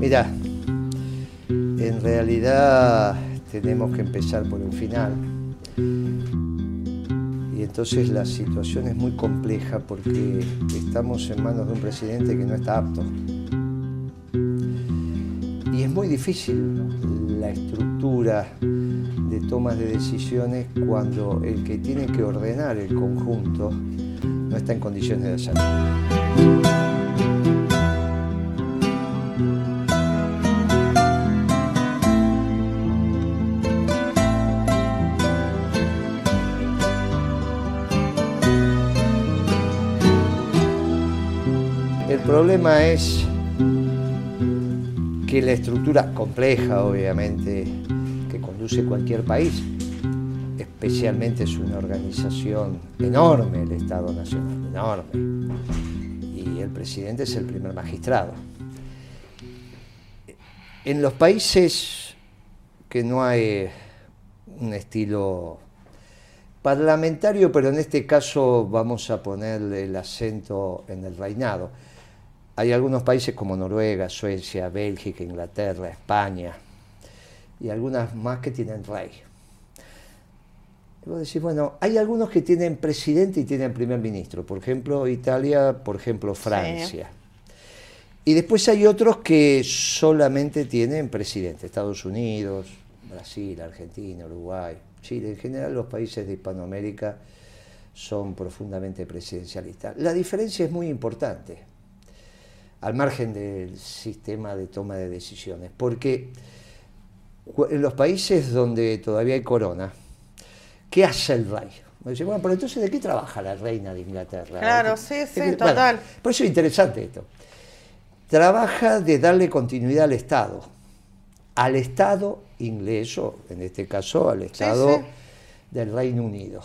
Mira, en realidad tenemos que empezar por un final. Y entonces la situación es muy compleja porque estamos en manos de un presidente que no está apto. Y es muy difícil la estructura de tomas de decisiones cuando el que tiene que ordenar el conjunto no está en condiciones de hacerlo. Problema es que la estructura compleja, obviamente, que conduce cualquier país, especialmente es una organización enorme, el Estado Nacional, enorme, y el presidente es el primer magistrado. En los países que no hay un estilo parlamentario, pero en este caso vamos a ponerle el acento en el reinado, hay algunos países como Noruega, Suecia, Bélgica, Inglaterra, España y algunas más que tienen rey. Y vos decís, bueno, hay algunos que tienen presidente y tienen primer ministro, por ejemplo Italia, por ejemplo Francia. Y después hay otros que solamente tienen presidente, Estados Unidos, Brasil, Argentina, Uruguay, Chile, en general los países de Hispanoamérica son profundamente presidencialistas. La diferencia es muy importante al margen del sistema de toma de decisiones, porque en los países donde todavía hay corona, ¿qué hace el rey? Me dice, bueno, pero entonces ¿de qué trabaja la reina de Inglaterra? Claro, sí, sí, total. por eso es interesante esto. Trabaja de darle continuidad al Estado, al Estado inglés, o en este caso al Estado del Reino Unido.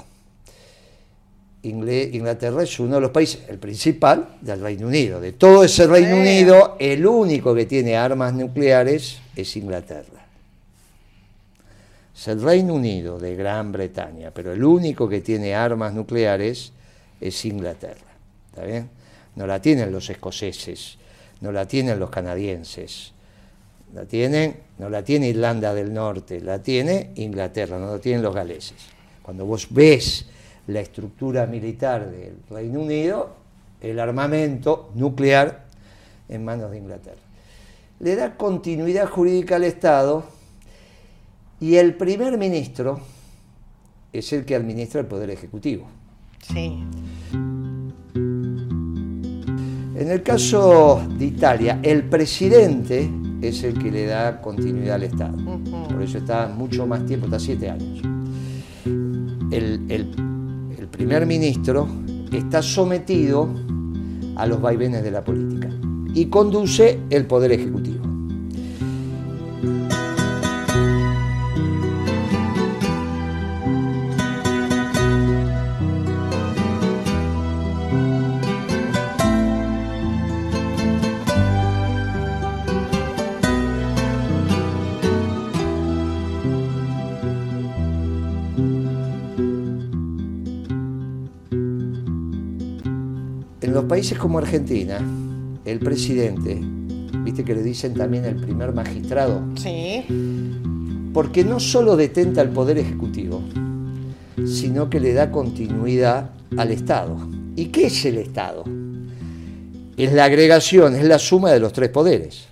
Inglaterra es uno de los países, el principal del Reino Unido. De todo ese Reino Unido, el único que tiene armas nucleares es Inglaterra. Es el Reino Unido de Gran Bretaña, pero el único que tiene armas nucleares es Inglaterra. ¿Está bien? No la tienen los escoceses, no la tienen los canadienses, la tienen, no la tiene Irlanda del Norte, la tiene Inglaterra, no la tienen los galeses. Cuando vos ves la estructura militar del Reino Unido, el armamento nuclear en manos de Inglaterra. Le da continuidad jurídica al Estado y el primer ministro es el que administra el Poder Ejecutivo. Sí. En el caso de Italia, el presidente es el que le da continuidad al Estado. Por eso está mucho más tiempo, está siete años. El, el primer ministro está sometido a los vaivenes de la política y conduce el poder ejecutivo. Países como Argentina, el presidente, viste que le dicen también el primer magistrado. Sí. Porque no solo detenta el poder ejecutivo, sino que le da continuidad al Estado. ¿Y qué es el Estado? Es la agregación, es la suma de los tres poderes,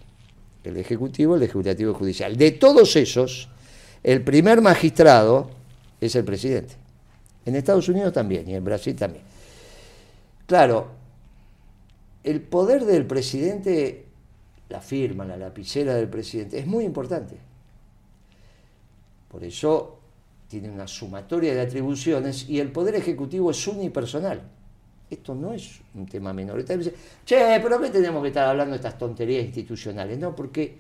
el Ejecutivo, el Legislativo y el Judicial. De todos esos, el primer magistrado es el presidente. En Estados Unidos también y en Brasil también. Claro, el poder del presidente, la firma, la lapicera del presidente, es muy importante. Por eso tiene una sumatoria de atribuciones y el poder ejecutivo es unipersonal. Esto no es un tema menor. che, pero ¿qué tenemos que estar hablando de estas tonterías institucionales? No, porque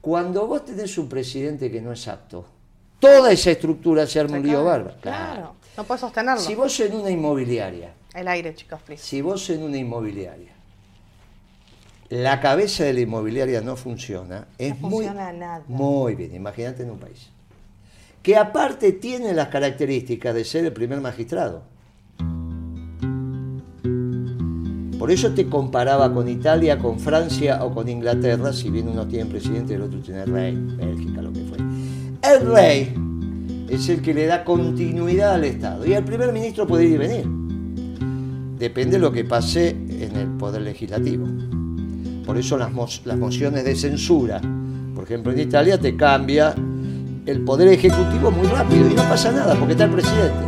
cuando vos tenés un presidente que no es apto, toda esa estructura se arma un lío bárbaro. Claro, no puedes sostenerlo. Si vos en una inmobiliaria. El aire, chicos, please. Si vos en una inmobiliaria la cabeza de la inmobiliaria no funciona, es no muy, funciona nada. muy bien, imagínate en un país, que aparte tiene las características de ser el primer magistrado. Por eso te comparaba con Italia, con Francia o con Inglaterra, si bien uno tiene presidente y el otro tiene rey, Bélgica, lo que fue. El rey es el que le da continuidad al Estado y el primer ministro puede ir y venir. Depende de lo que pase en el Poder Legislativo. Por eso las, las mociones de censura, por ejemplo en Italia, te cambia el Poder Ejecutivo muy rápido y no pasa nada porque está el presidente.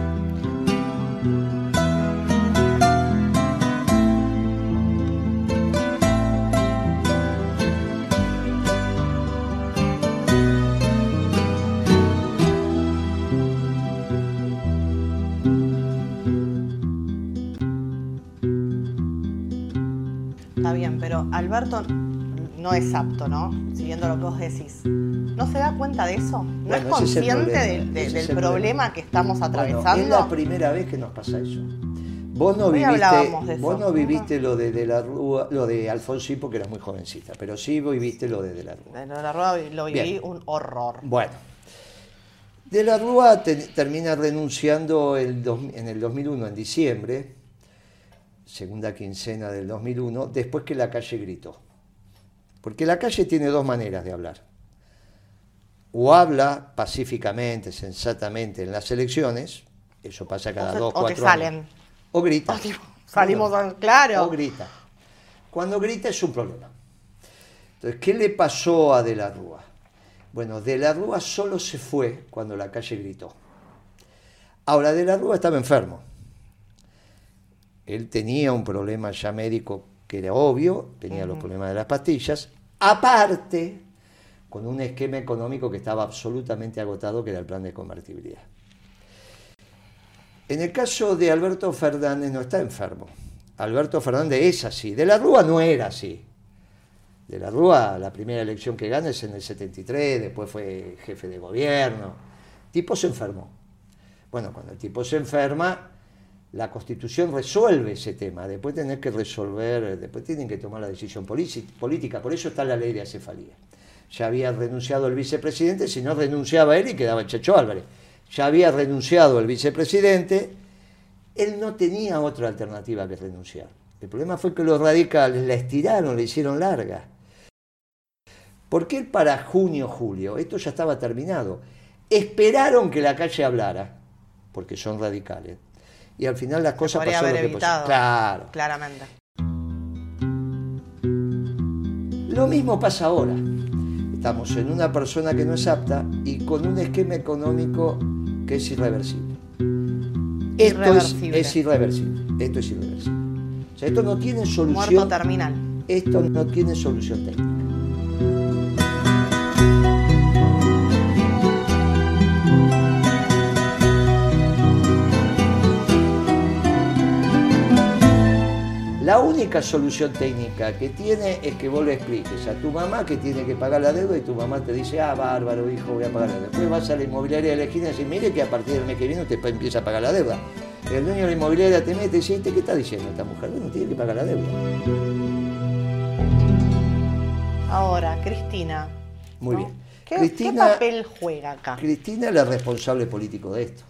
Alberto no es apto, ¿no? Siguiendo lo que vos decís. ¿No se da cuenta de eso? ¿No es consciente del, problema, que estamos atravesando? es la primera vez que nos pasa eso. Vos no viviste, vos no viviste lo de, de, la Rúa, lo de Alfonsín porque eras muy jovencita, pero sí viviste lo de De la Rúa. De la Rúa lo viví un horror. Bueno, De la Rúa termina renunciando en el 2001, en diciembre, segunda quincena del 2001, después que la calle gritó. Porque la calle tiene dos maneras de hablar. O habla pacíficamente, sensatamente en las elecciones, eso pasa cada dos, o cuatro salen. O grita. salimos, claro. O grita. Cuando grita es un problema. Entonces, ¿qué le pasó a De la Rúa? Bueno, De la Rúa solo se fue cuando la calle gritó. Ahora, De la Rúa estaba enfermo él tenía un problema ya médico que era obvio, tenía los problemas de las pastillas, aparte con un esquema económico que estaba absolutamente agotado, que era el plan de convertibilidad. En el caso de Alberto Fernández no está enfermo. Alberto Fernández es así. De la Rúa no era así. De la Rúa, la primera elección que gana es en el 73, después fue jefe de gobierno. El tipo se enfermó. Bueno, cuando el tipo se enferma, la Constitución resuelve ese tema, después tenés que resolver, después tienen que tomar la decisión política, por eso está la ley de acefalía. Ya había renunciado el vicepresidente, si no renunciaba él y quedaba el Chacho Álvarez. Ya había renunciado el vicepresidente, él no tenía otra alternativa que renunciar. El problema fue que los radicales la estiraron, la hicieron larga. ¿Por qué para junio, julio? Esto ya estaba terminado. Esperaron que la calle hablara, porque son radicales y al final las cosas pasaron lo que pasó. Claro. Claramente. Lo mismo pasa ahora. Estamos en una persona que no es apta y con un esquema económico que es irreversible. Esto Es, irreversible. Esto es irreversible. O sea, esto no tiene solución. Muerto terminal. Esto no tiene solución técnica. Única solución técnica que tiene es que vos le expliques a tu mamá que tiene que pagar la deuda y tu mamá te dice, ah, bárbaro, hijo, voy a pagar la deuda. Después vas a la inmobiliaria de la esquina y dices, mire que a partir del mes que viene usted empieza a pagar la deuda. El dueño de la inmobiliaria te mete y dice, ¿qué está diciendo esta mujer? Bueno, tiene que pagar la deuda. Ahora, Cristina. Muy bien. ¿Qué, papel juega acá? Cristina es la responsable político de esto.